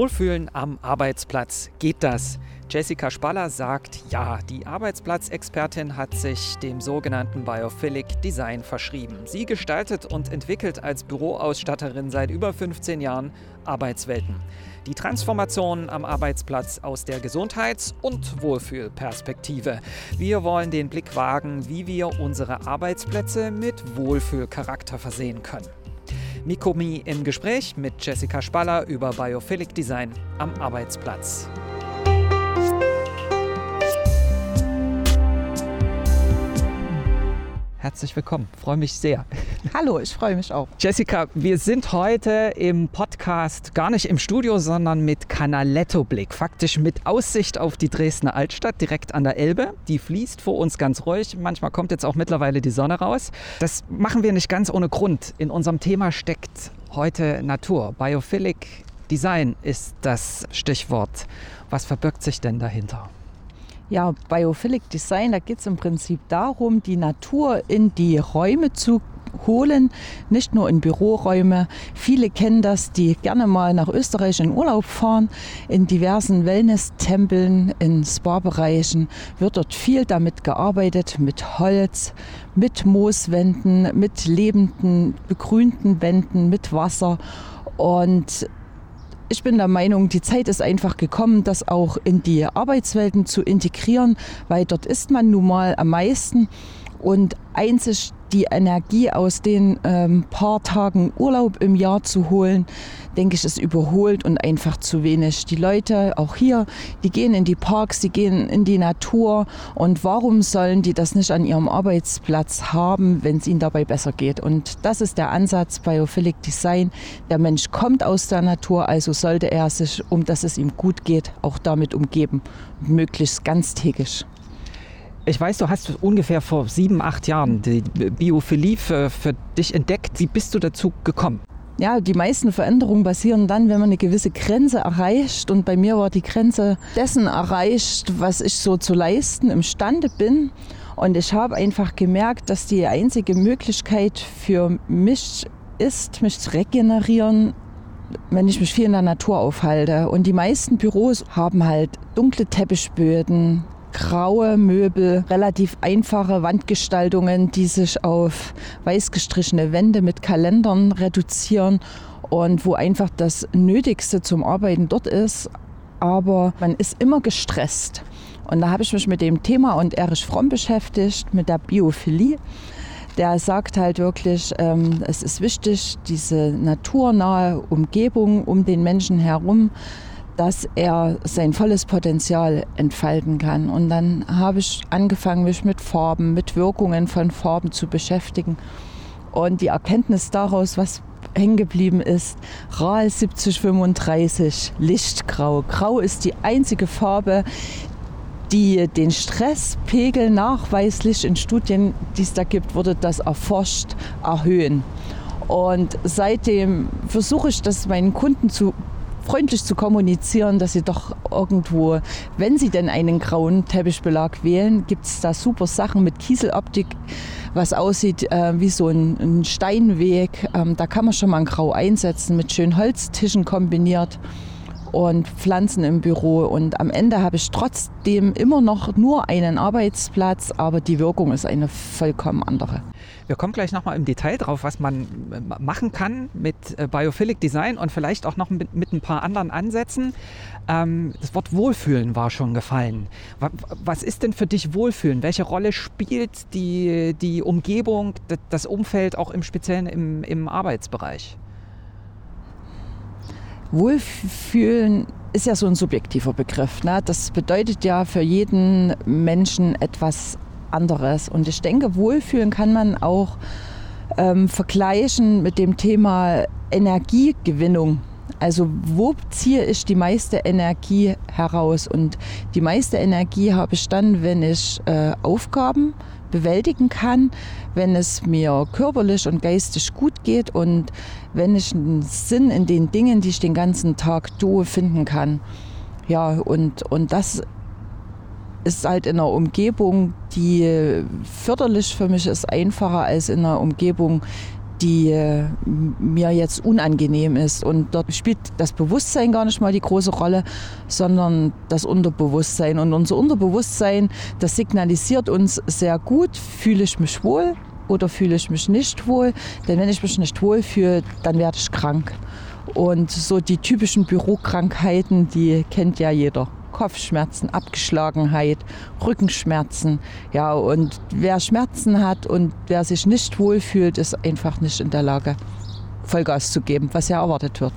Wohlfühlen am Arbeitsplatz. Geht das? Jessica Spaller sagt ja. Die Arbeitsplatzexpertin hat sich dem sogenannten Biophilic Design verschrieben. Sie gestaltet und entwickelt als Büroausstatterin seit über 15 Jahren Arbeitswelten. Die Transformation am Arbeitsplatz aus der Gesundheits- und Wohlfühlperspektive. Wir wollen den Blick wagen, wie wir unsere Arbeitsplätze mit Wohlfühlcharakter versehen können. Mikomi im Gespräch mit Jessica Spaller über Biophilic Design am Arbeitsplatz. Herzlich willkommen, freue mich sehr. Hallo, ich freue mich auch. Jessica, wir sind heute im Podcast gar nicht im Studio, sondern mit Canaletto-Blick. Faktisch mit Aussicht auf die Dresdner Altstadt, direkt an der Elbe. Die fließt vor uns ganz ruhig. Manchmal kommt jetzt auch mittlerweile die Sonne raus. Das machen wir nicht ganz ohne Grund. In unserem Thema steckt heute Natur. Biophilic Design ist das Stichwort. Was verbirgt sich denn dahinter? Ja, Biophilic Design, da geht es im Prinzip darum, die Natur in die Räume zu holen, nicht nur in Büroräume. Viele kennen das, die gerne mal nach Österreich in Urlaub fahren. In diversen Wellness-Tempeln, in Spa-Bereichen wird dort viel damit gearbeitet, mit Holz, mit Mooswänden, mit lebenden, begrünten Wänden, mit Wasser. Und ich bin der Meinung, die Zeit ist einfach gekommen, das auch in die Arbeitswelten zu integrieren, weil dort ist man nun mal am meisten und einzig die Energie aus den ähm, paar Tagen Urlaub im Jahr zu holen, denke ich, ist überholt und einfach zu wenig. Die Leute, auch hier, die gehen in die Parks, die gehen in die Natur. Und warum sollen die das nicht an ihrem Arbeitsplatz haben, wenn es ihnen dabei besser geht? Und das ist der Ansatz Biophilic Design. Der Mensch kommt aus der Natur, also sollte er sich, um dass es ihm gut geht, auch damit umgeben. Möglichst ganztägig. Ich weiß, du hast ungefähr vor sieben, acht Jahren die Biophilie für, für dich entdeckt. Wie bist du dazu gekommen? Ja, die meisten Veränderungen passieren dann, wenn man eine gewisse Grenze erreicht. Und bei mir war die Grenze dessen erreicht, was ich so zu leisten imstande bin. Und ich habe einfach gemerkt, dass die einzige Möglichkeit für mich ist, mich zu regenerieren, wenn ich mich viel in der Natur aufhalte. Und die meisten Büros haben halt dunkle Teppichböden, graue Möbel, relativ einfache Wandgestaltungen, die sich auf weiß gestrichene Wände mit Kalendern reduzieren und wo einfach das Nötigste zum Arbeiten dort ist. Aber man ist immer gestresst. Und da habe ich mich mit dem Thema und Erich Fromm beschäftigt, mit der Biophilie. Der sagt halt wirklich, ähm, es ist wichtig, diese naturnahe Umgebung um den Menschen herum dass er sein volles Potenzial entfalten kann. Und dann habe ich angefangen, mich mit Farben, mit Wirkungen von Farben zu beschäftigen. Und die Erkenntnis daraus, was hängen geblieben ist, RAL 7035, Lichtgrau. Grau ist die einzige Farbe, die den Stresspegel nachweislich in Studien, die es da gibt, wurde das erforscht, erhöhen. Und seitdem versuche ich das meinen Kunden zu freundlich zu kommunizieren, dass sie doch irgendwo, wenn sie denn einen grauen Teppichbelag wählen, gibt es da super Sachen mit Kieseloptik, was aussieht äh, wie so ein, ein Steinweg. Ähm, da kann man schon mal ein Grau einsetzen, mit schönen Holztischen kombiniert und Pflanzen im Büro. Und am Ende habe ich trotzdem immer noch nur einen Arbeitsplatz, aber die Wirkung ist eine vollkommen andere. Wir kommen gleich nochmal im Detail drauf, was man äh, machen kann mit äh, Biophilic Design und vielleicht auch noch mit, mit ein paar anderen Ansätzen. Ähm, das Wort Wohlfühlen war schon gefallen. Was ist denn für dich Wohlfühlen? Welche Rolle spielt die, die Umgebung, das Umfeld auch im Speziellen im, im Arbeitsbereich? Wohlfühlen ist ja so ein subjektiver Begriff. Ne? Das bedeutet ja für jeden Menschen etwas anderes. Und ich denke, Wohlfühlen kann man auch ähm, vergleichen mit dem Thema Energiegewinnung. Also wo ziehe ich die meiste Energie heraus? Und die meiste Energie habe ich dann, wenn ich äh, Aufgaben bewältigen kann, wenn es mir körperlich und geistig gut geht und wenn ich einen Sinn in den Dingen, die ich den ganzen Tag tue, finden kann. Ja, und, und das ist halt in einer Umgebung, die förderlich für mich ist, einfacher als in einer Umgebung, die äh, mir jetzt unangenehm ist. Und dort spielt das Bewusstsein gar nicht mal die große Rolle, sondern das Unterbewusstsein. Und unser Unterbewusstsein, das signalisiert uns sehr gut, fühle ich mich wohl oder fühle ich mich nicht wohl. Denn wenn ich mich nicht wohl fühle, dann werde ich krank. Und so die typischen Bürokrankheiten, die kennt ja jeder. Kopfschmerzen, Abgeschlagenheit, Rückenschmerzen. Ja, und wer Schmerzen hat und wer sich nicht wohlfühlt, ist einfach nicht in der Lage, Vollgas zu geben, was ja erwartet wird.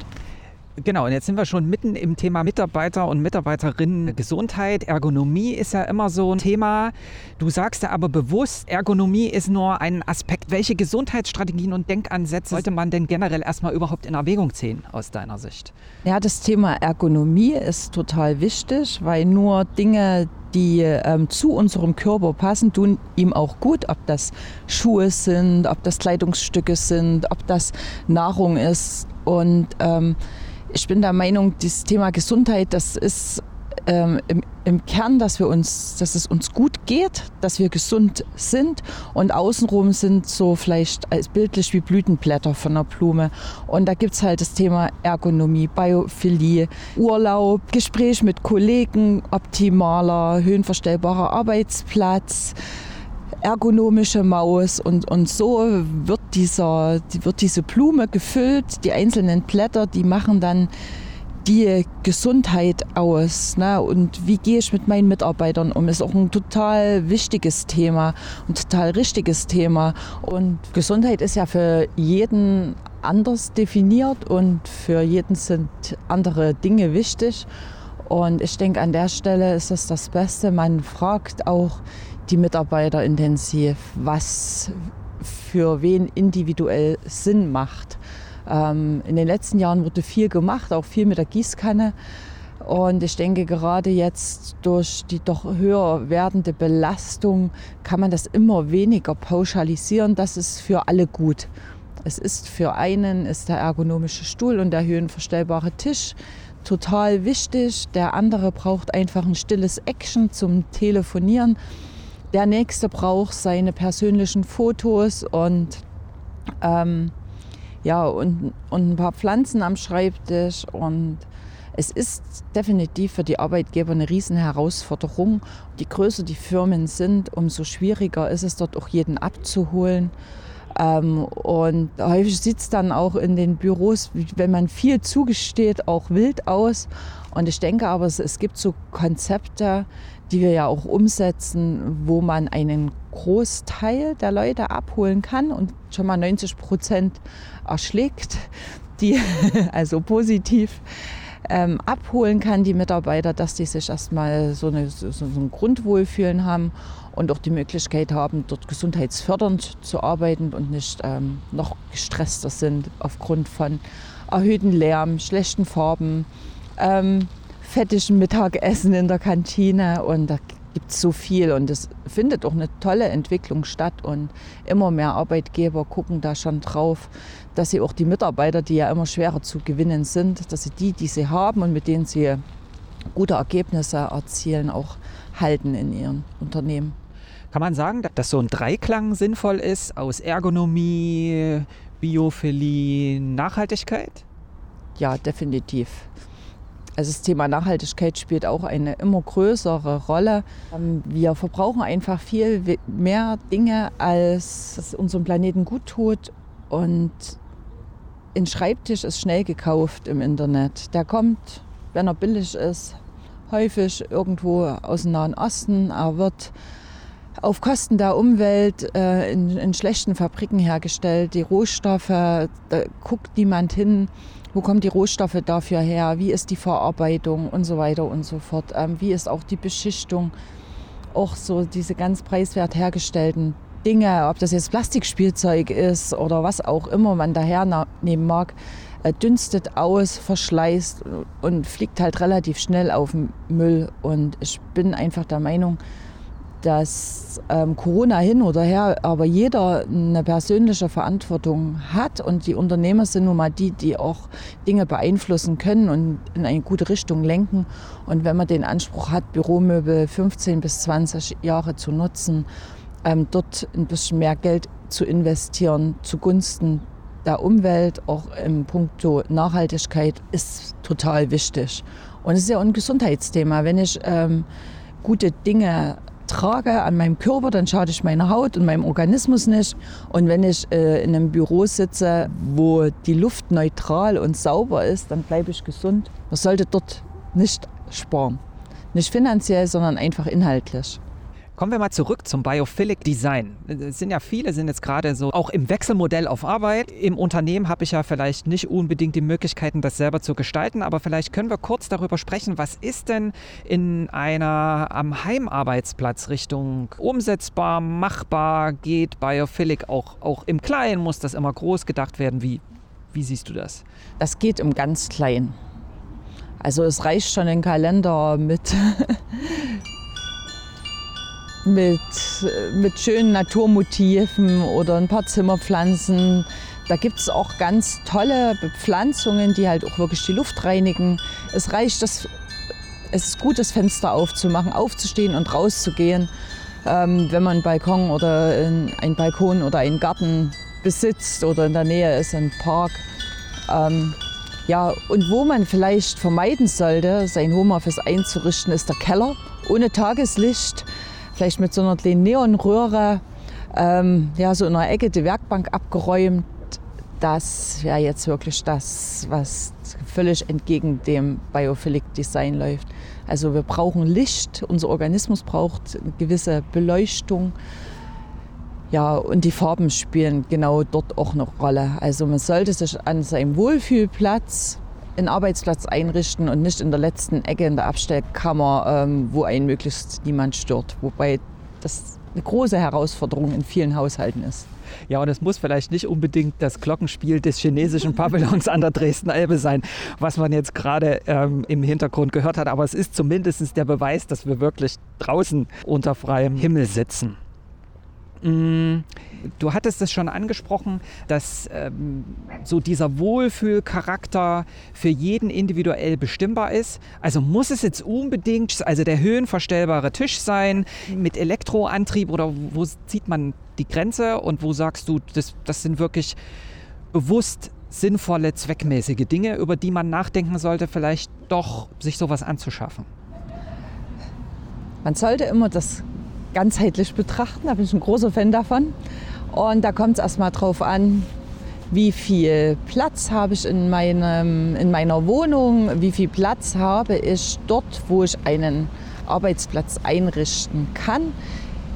Genau, und jetzt sind wir schon mitten im Thema Mitarbeiter und Mitarbeiterinnen Gesundheit. Ergonomie ist ja immer so ein Thema. Du sagst ja aber bewusst, Ergonomie ist nur ein Aspekt. Welche Gesundheitsstrategien und Denkansätze sollte man denn generell erstmal überhaupt in Erwägung ziehen aus deiner Sicht? Ja, das Thema Ergonomie ist total wichtig, weil nur Dinge, die ähm, zu unserem Körper passen, tun ihm auch gut, ob das Schuhe sind, ob das Kleidungsstücke sind, ob das Nahrung ist. Und ähm, ich bin der Meinung, das Thema Gesundheit, das ist ähm, im, im, Kern, dass, wir uns, dass es uns gut geht, dass wir gesund sind und außenrum sind so vielleicht als bildlich wie Blütenblätter von einer Blume. Und da gibt es halt das Thema Ergonomie, Biophilie, Urlaub, Gespräch mit Kollegen, optimaler, höhenverstellbarer Arbeitsplatz ergonomische Maus und, und so wird, dieser, wird diese Blume gefüllt. Die einzelnen Blätter, die machen dann die Gesundheit aus. Ne? Und wie gehe ich mit meinen Mitarbeitern um, ist auch ein total wichtiges Thema, ein total richtiges Thema. Und Gesundheit ist ja für jeden anders definiert und für jeden sind andere Dinge wichtig. Und ich denke, an der Stelle ist das das Beste. Man fragt auch die Mitarbeiter intensiv, was für wen individuell Sinn macht. Ähm, in den letzten Jahren wurde viel gemacht, auch viel mit der Gießkanne. Und ich denke, gerade jetzt durch die doch höher werdende Belastung kann man das immer weniger pauschalisieren. Das ist für alle gut. Es ist für einen ist der ergonomische Stuhl und der höhenverstellbare Tisch total wichtig. Der andere braucht einfach ein stilles Action zum Telefonieren. Der nächste braucht seine persönlichen Fotos und, ähm, ja, und, und ein paar Pflanzen am Schreibtisch. Und es ist definitiv für die Arbeitgeber eine Riesenherausforderung. Je größer die Firmen sind, umso schwieriger ist es dort auch jeden abzuholen. Ähm, und häufig sieht es dann auch in den Büros, wenn man viel zugesteht, auch wild aus. Und ich denke aber, es, es gibt so Konzepte, die wir ja auch umsetzen, wo man einen Großteil der Leute abholen kann und schon mal 90 Prozent erschlägt, die also positiv ähm, abholen kann, die Mitarbeiter, dass die sich erstmal so, eine, so, so ein Grundwohlfühlen haben und auch die Möglichkeit haben, dort gesundheitsfördernd zu arbeiten und nicht ähm, noch gestresster sind aufgrund von erhöhten Lärm, schlechten Farben. Ähm, fettigen Mittagessen in der Kantine und da gibt es so viel und es findet auch eine tolle Entwicklung statt und immer mehr Arbeitgeber gucken da schon drauf, dass sie auch die Mitarbeiter, die ja immer schwerer zu gewinnen sind, dass sie die, die sie haben und mit denen sie gute Ergebnisse erzielen, auch halten in ihren Unternehmen. Kann man sagen, dass so ein Dreiklang sinnvoll ist aus Ergonomie, Biophilie, Nachhaltigkeit? Ja, definitiv. Also das Thema Nachhaltigkeit spielt auch eine immer größere Rolle. Ähm, wir verbrauchen einfach viel mehr Dinge, als es unserem Planeten gut tut. Und ein Schreibtisch ist schnell gekauft im Internet. Der kommt, wenn er billig ist, häufig irgendwo aus dem Nahen Osten. Er wird auf Kosten der Umwelt äh, in, in schlechten Fabriken hergestellt. Die Rohstoffe, da guckt niemand hin wo kommen die Rohstoffe dafür her, wie ist die Verarbeitung und so weiter und so fort, ähm, wie ist auch die Beschichtung, auch so diese ganz preiswert hergestellten Dinge, ob das jetzt Plastikspielzeug ist oder was auch immer man dahernehmen mag, äh, dünstet aus, verschleißt und fliegt halt relativ schnell auf den Müll. Und ich bin einfach der Meinung, dass ähm, Corona hin oder her, aber jeder eine persönliche Verantwortung hat und die Unternehmer sind nun mal die, die auch Dinge beeinflussen können und in eine gute Richtung lenken. Und wenn man den Anspruch hat, Büromöbel 15 bis 20 Jahre zu nutzen, ähm, dort ein bisschen mehr Geld zu investieren zugunsten der Umwelt, auch im Punkto Nachhaltigkeit, ist total wichtig. Und es ist ja auch ein Gesundheitsthema. Wenn ich ähm, gute Dinge trage an meinem Körper, dann schade ich meiner Haut und meinem Organismus nicht. Und wenn ich äh, in einem Büro sitze, wo die Luft neutral und sauber ist, dann bleibe ich gesund. Man sollte dort nicht sparen. Nicht finanziell, sondern einfach inhaltlich. Kommen wir mal zurück zum Biophilic Design. Es sind ja viele, sind jetzt gerade so auch im Wechselmodell auf Arbeit. Im Unternehmen habe ich ja vielleicht nicht unbedingt die Möglichkeiten, das selber zu gestalten, aber vielleicht können wir kurz darüber sprechen, was ist denn in einer am Heimarbeitsplatz Richtung umsetzbar, machbar, geht Biophilic auch, auch im Kleinen, muss das immer groß gedacht werden? Wie, wie siehst du das? Das geht im ganz Kleinen. Also es reicht schon ein Kalender mit mit, mit schönen Naturmotiven oder ein paar Zimmerpflanzen. Da gibt es auch ganz tolle Bepflanzungen, die halt auch wirklich die Luft reinigen. Es reicht, das, es ist gut, das Fenster aufzumachen, aufzustehen und rauszugehen, ähm, wenn man einen Balkon oder einen Balkon oder einen Garten besitzt oder in der Nähe ist ein Park. Ähm, ja, und wo man vielleicht vermeiden sollte, sein Homeoffice einzurichten, ist der Keller ohne Tageslicht vielleicht mit so einer kleinen Neonröhre, ähm, ja, so in einer Ecke die Werkbank abgeräumt. Das wäre jetzt wirklich das, was völlig entgegen dem Biophilic Design läuft. Also wir brauchen Licht, unser Organismus braucht eine gewisse Beleuchtung. Ja, und die Farben spielen genau dort auch eine Rolle. Also man sollte sich an seinem Wohlfühlplatz einen Arbeitsplatz einrichten und nicht in der letzten Ecke in der Abstellkammer, ähm, wo einen möglichst niemand stört. Wobei das eine große Herausforderung in vielen Haushalten ist. Ja, und es muss vielleicht nicht unbedingt das Glockenspiel des chinesischen Pavillons an der Dresdner Elbe sein, was man jetzt gerade ähm, im Hintergrund gehört hat. Aber es ist zumindest der Beweis, dass wir wirklich draußen unter freiem Himmel sitzen. Mm, du hattest es schon angesprochen, dass ähm, so dieser Wohlfühlcharakter für jeden individuell bestimmbar ist. Also muss es jetzt unbedingt, also der höhenverstellbare Tisch sein mit Elektroantrieb oder wo zieht man die Grenze und wo sagst du, das, das sind wirklich bewusst sinnvolle, zweckmäßige Dinge, über die man nachdenken sollte, vielleicht doch sich sowas anzuschaffen? Man sollte immer das ganzheitlich betrachten. Da bin ich ein großer Fan davon. Und da kommt es erstmal drauf an, wie viel Platz habe ich in, meinem, in meiner Wohnung, wie viel Platz habe ich dort, wo ich einen Arbeitsplatz einrichten kann.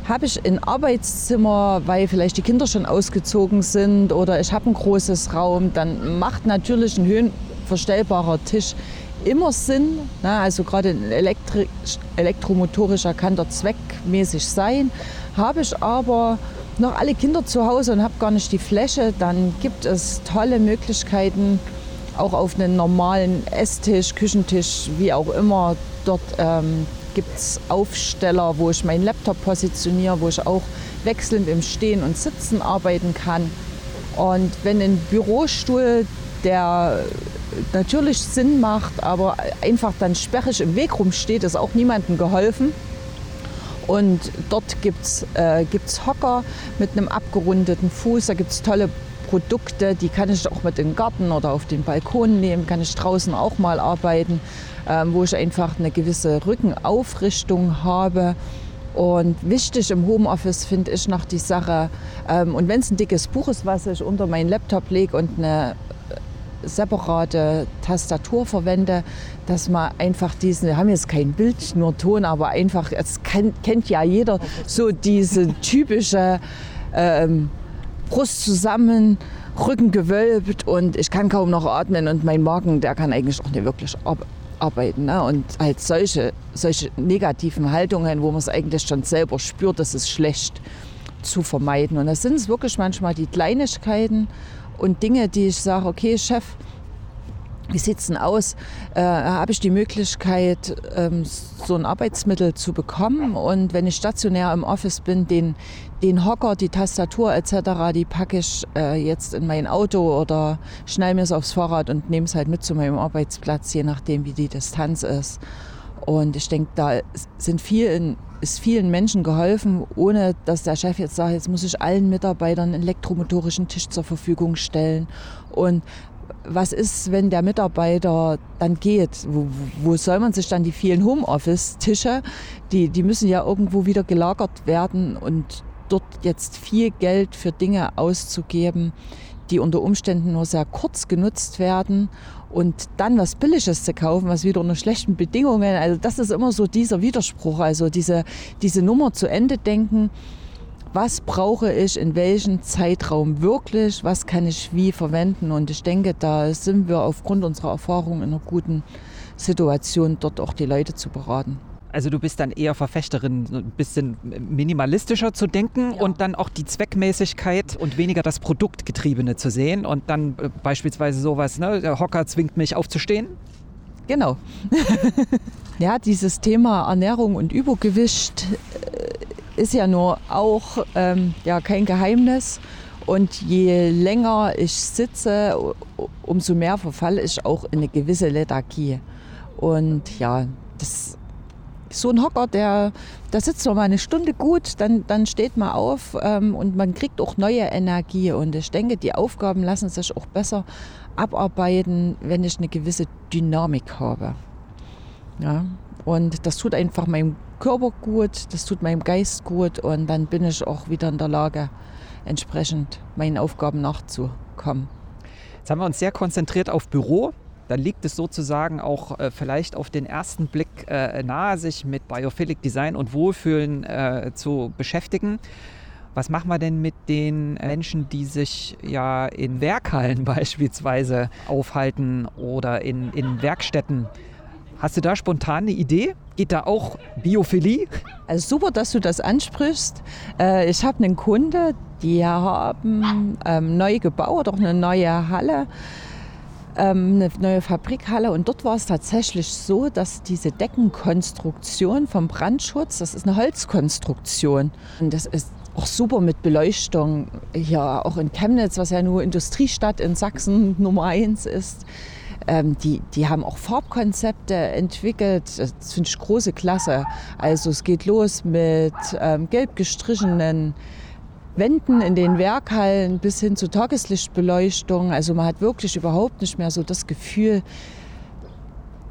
Habe ich ein Arbeitszimmer, weil vielleicht die Kinder schon ausgezogen sind oder ich habe ein großes Raum, dann macht natürlich ein höhenverstellbarer Tisch immer Sinn. Ne? Also gerade ein Elektri elektromotorischer kann der zweckmäßig sein. Habe ich aber noch alle Kinder zu Hause und habe gar nicht die Fläche, dann gibt es tolle Möglichkeiten, auch auf einen normalen Esstisch, Küchentisch, wie auch immer. Dort ähm, gibt es Aufsteller, wo ich meinen Laptop positioniere, wo ich auch wechselnd im Stehen und Sitzen arbeiten kann. Und wenn ein Bürostuhl, der natürlich Sinn macht, aber einfach dann sperrig im Weg rumsteht, ist auch niemandem geholfen. Und dort gibt es äh, Hocker mit einem abgerundeten Fuß, da gibt es tolle Produkte, die kann ich auch mit in den Garten oder auf den Balkon nehmen, kann ich draußen auch mal arbeiten, ähm, wo ich einfach eine gewisse Rückenaufrichtung habe. Und wichtig im Homeoffice finde ich noch die Sache, ähm, und wenn es ein dickes Buch ist, was ich unter meinen Laptop lege und eine separate Tastatur verwende, dass man einfach diesen, wir haben jetzt kein Bild, nur Ton, aber einfach, es kennt, kennt ja jeder so diese typische ähm, Brust zusammen, Rücken gewölbt und ich kann kaum noch atmen und mein Magen, der kann eigentlich auch nicht wirklich arbeiten. Ne? Und halt solche, solche negativen Haltungen, wo man es eigentlich schon selber spürt, das ist schlecht zu vermeiden. Und das sind es wirklich manchmal die Kleinigkeiten, und Dinge, die ich sage, okay, Chef, wie sieht es denn aus? Äh, Habe ich die Möglichkeit, ähm, so ein Arbeitsmittel zu bekommen? Und wenn ich stationär im Office bin, den, den Hocker, die Tastatur etc., die packe ich äh, jetzt in mein Auto oder schnell mir es aufs Fahrrad und nehme es halt mit zu meinem Arbeitsplatz, je nachdem, wie die Distanz ist. Und ich denke, da sind vielen ist vielen Menschen geholfen, ohne dass der Chef jetzt sagt, jetzt muss ich allen Mitarbeitern einen elektromotorischen Tisch zur Verfügung stellen. Und was ist, wenn der Mitarbeiter dann geht? Wo, wo soll man sich dann die vielen Homeoffice-Tische, die, die müssen ja irgendwo wieder gelagert werden und dort jetzt viel Geld für Dinge auszugeben, die unter Umständen nur sehr kurz genutzt werden und dann was Billiges zu kaufen, was wieder unter schlechten Bedingungen, also das ist immer so dieser Widerspruch, also diese, diese Nummer zu Ende denken, was brauche ich in welchem Zeitraum wirklich, was kann ich wie verwenden? Und ich denke, da sind wir aufgrund unserer Erfahrung in einer guten Situation, dort auch die Leute zu beraten. Also du bist dann eher Verfechterin, ein bisschen minimalistischer zu denken ja. und dann auch die Zweckmäßigkeit und weniger das Produktgetriebene zu sehen und dann äh, beispielsweise sowas, ne, der Hocker zwingt mich aufzustehen. Genau. ja, dieses Thema Ernährung und Übergewicht äh, ist ja nur auch ähm, ja, kein Geheimnis. Und je länger ich sitze, umso mehr verfalle ich auch in eine gewisse Lethargie. Und ja, das so ein Hocker, der, der sitzt noch mal eine Stunde gut, dann, dann steht man auf ähm, und man kriegt auch neue Energie. Und ich denke, die Aufgaben lassen sich auch besser abarbeiten, wenn ich eine gewisse Dynamik habe. Ja, und das tut einfach meinem Körper gut, das tut meinem Geist gut und dann bin ich auch wieder in der Lage, entsprechend meinen Aufgaben nachzukommen. Jetzt haben wir uns sehr konzentriert auf Büro dann liegt es sozusagen auch äh, vielleicht auf den ersten Blick äh, nahe, sich mit Biophilic Design und Wohlfühlen äh, zu beschäftigen. Was machen wir denn mit den Menschen, die sich ja in Werkhallen beispielsweise aufhalten oder in, in Werkstätten? Hast du da spontan eine Idee? Geht da auch Biophilie? Also super, dass du das ansprichst. Äh, ich habe einen Kunde, die haben ähm, neu gebaut, auch eine neue Halle ähm, eine neue Fabrikhalle und dort war es tatsächlich so, dass diese Deckenkonstruktion vom Brandschutz, das ist eine Holzkonstruktion und das ist auch super mit Beleuchtung. Ja, auch in Chemnitz, was ja nur Industriestadt in Sachsen Nummer eins ist. Ähm, die, die haben auch Farbkonzepte entwickelt. Das finde ich große Klasse. Also es geht los mit ähm, gelb gestrichenen Wänden in den Werkhallen bis hin zu Tageslichtbeleuchtung. Also man hat wirklich überhaupt nicht mehr so das Gefühl,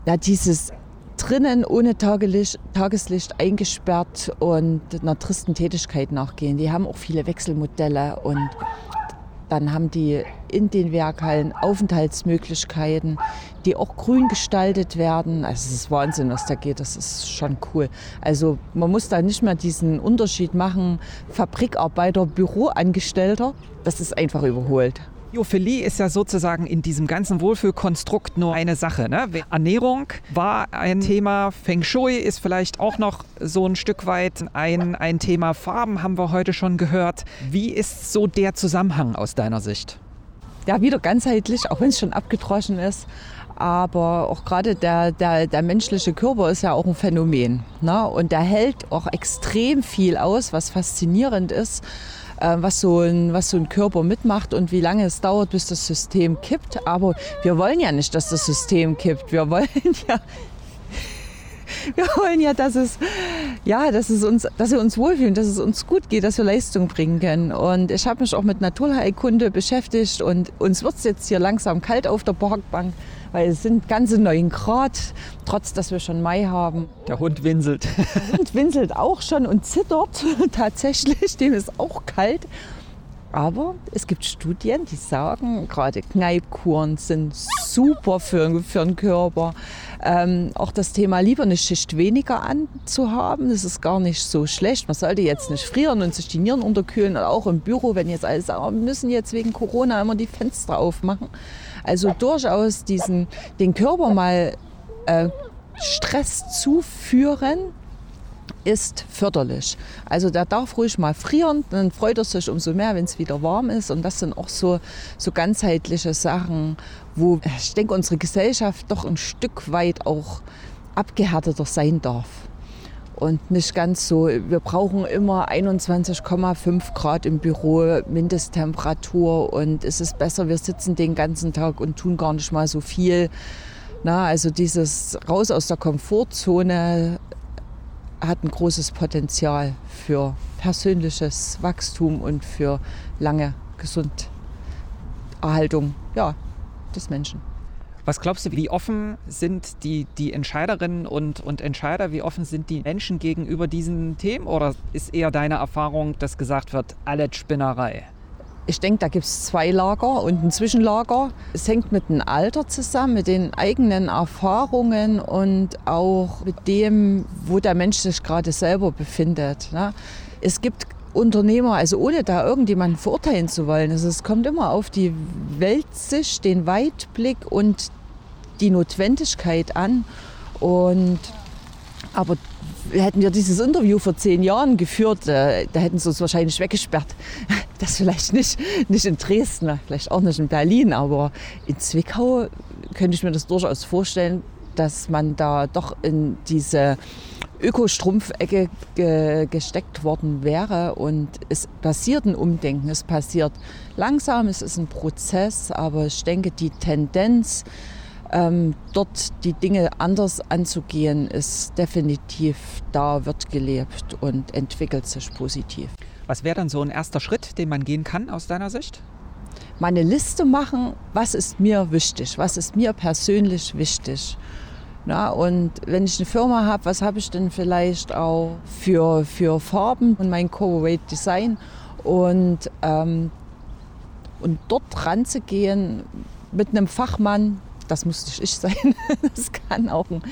ja, dieses drinnen ohne Tageslicht, Tageslicht eingesperrt und einer tristen Tätigkeit nachgehen. Die haben auch viele Wechselmodelle und dann haben die in den Werkhallen Aufenthaltsmöglichkeiten, die auch grün gestaltet werden. Also es ist Wahnsinn, was da geht. Das ist schon cool. Also man muss da nicht mehr diesen Unterschied machen, Fabrikarbeiter, Büroangestellter. Das ist einfach überholt. Biophilie ist ja sozusagen in diesem ganzen Wohlfühlkonstrukt nur eine Sache. Ne? Ernährung war ein Thema, Feng Shui ist vielleicht auch noch so ein Stück weit ein, ein Thema. Farben haben wir heute schon gehört. Wie ist so der Zusammenhang aus deiner Sicht? Ja, wieder ganzheitlich, auch wenn es schon abgedroschen ist. Aber auch gerade der, der, der menschliche Körper ist ja auch ein Phänomen. Ne? Und der hält auch extrem viel aus, was faszinierend ist. Äh, was, so ein, was so ein Körper mitmacht und wie lange es dauert, bis das System kippt. Aber wir wollen ja nicht, dass das System kippt. Wir wollen ja, wir wollen ja, dass es, ja, dass es uns, dass wir uns wohlfühlen, dass es uns gut geht, dass wir Leistung bringen können. Und ich habe mich auch mit Naturheilkunde beschäftigt und uns wird es jetzt hier langsam kalt auf der Parkbank weil es sind ganze 9 Grad, trotz dass wir schon Mai haben. Der Hund winselt. Der Hund winselt auch schon und zittert tatsächlich, dem ist auch kalt. Aber es gibt Studien, die sagen, gerade Kneipkuren sind super für, für den Körper. Ähm, auch das Thema lieber eine Schicht weniger anzuhaben, das ist gar nicht so schlecht. Man sollte jetzt nicht frieren und sich die Nieren unterkühlen. auch im Büro, wenn jetzt alle sagen, wir müssen jetzt wegen Corona immer die Fenster aufmachen. Also durchaus diesen, den Körper mal äh, Stress zuführen, ist förderlich. Also der darf ruhig mal frieren, dann freut er sich umso mehr, wenn es wieder warm ist. Und das sind auch so, so ganzheitliche Sachen, wo ich denke, unsere Gesellschaft doch ein Stück weit auch abgehärteter sein darf und nicht ganz so. Wir brauchen immer 21,5 Grad im Büro Mindesttemperatur und es ist besser, wir sitzen den ganzen Tag und tun gar nicht mal so viel. Na, also dieses raus aus der Komfortzone hat ein großes Potenzial für persönliches Wachstum und für lange Gesunderhaltung ja, des Menschen. Was glaubst du, wie offen sind die, die Entscheiderinnen und, und Entscheider, wie offen sind die Menschen gegenüber diesen Themen? Oder ist eher deine Erfahrung, dass gesagt wird, alles Spinnerei? Ich denke, da gibt es zwei Lager und ein Zwischenlager. Es hängt mit dem Alter zusammen, mit den eigenen Erfahrungen und auch mit dem, wo der Mensch sich gerade selber befindet. Ne? Es gibt Unternehmer, also ohne da irgendjemanden verurteilen zu wollen. Also es kommt immer auf die Weltsicht, den Weitblick und die Notwendigkeit an. Und, aber hätten wir dieses Interview vor zehn Jahren geführt, äh, da hätten sie uns wahrscheinlich weggesperrt. Das vielleicht nicht, nicht in Dresden, vielleicht auch nicht in Berlin, aber in Zwickau könnte ich mir das durchaus vorstellen, dass man da doch in diese Ökostrumpfecke ge gesteckt worden wäre. Und es passiert ein Umdenken, es passiert langsam, es ist ein Prozess, aber ich denke, die Tendenz, ähm, dort die Dinge anders anzugehen, ist definitiv da, wird gelebt und entwickelt sich positiv. Was wäre dann so ein erster Schritt, den man gehen kann aus deiner Sicht? Mal eine Liste machen, was ist mir wichtig, was ist mir persönlich wichtig. Na, und wenn ich eine Firma habe, was habe ich denn vielleicht auch für, für Farben und mein Corporate Design und, ähm, und dort ranzugehen mit einem Fachmann, das muss nicht ich sein, das kann auch ein,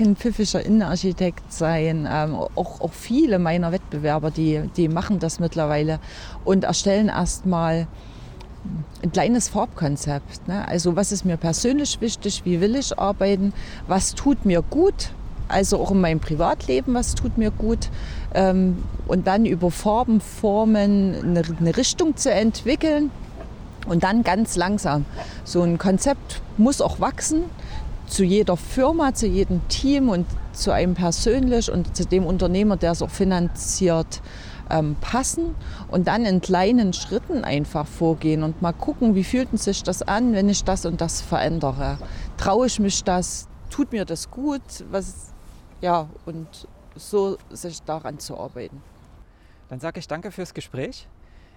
ein pfiffischer Innenarchitekt sein. Ähm, auch, auch viele meiner Wettbewerber, die, die machen das mittlerweile und erstellen erstmal ein kleines Farbkonzept. Ne? Also was ist mir persönlich wichtig, wie will ich arbeiten, was tut mir gut, also auch in meinem Privatleben, was tut mir gut. Ähm, und dann über Farben, Formen eine, eine Richtung zu entwickeln, und dann ganz langsam. So ein Konzept muss auch wachsen zu jeder Firma, zu jedem Team und zu einem persönlich und zu dem Unternehmer, der es auch finanziert, ähm, passen und dann in kleinen Schritten einfach vorgehen und mal gucken, wie fühlt sich das an, wenn ich das und das verändere. Traue ich mich das? Tut mir das gut? Was, ja, und so sich daran zu arbeiten. Dann sage ich danke fürs Gespräch.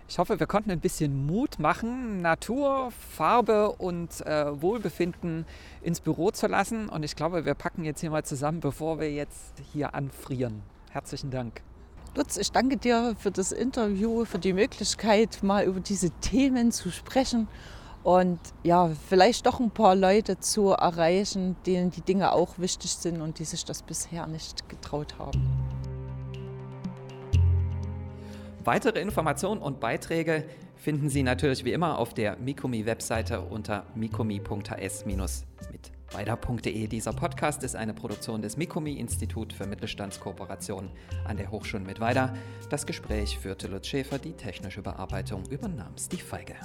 Ich hoffe, wir konnten ein bisschen Mut machen, Natur, Farbe und äh, Wohlbefinden ins Büro zu lassen. Und ich glaube, wir packen jetzt hier mal zusammen, bevor wir jetzt hier anfrieren. Herzlichen Dank. Lutz, ich danke dir für das Interview, für die Möglichkeit, mal über diese Themen zu sprechen und ja, vielleicht doch ein paar Leute zu erreichen, denen die Dinge auch wichtig sind und die sich das bisher nicht getraut haben. Weitere Informationen und Beiträge finden Sie natürlich wie immer auf der Mikumi-Webseite unter mikumi.hs- weiter.de. Dieser Podcast ist eine Produktion des Mikumi-Institut für Mittelstandskooperation an der Hochschule mit Weida. Das Gespräch führte Lutz Schäfer, die technische Bearbeitung übernahm Steve Feige.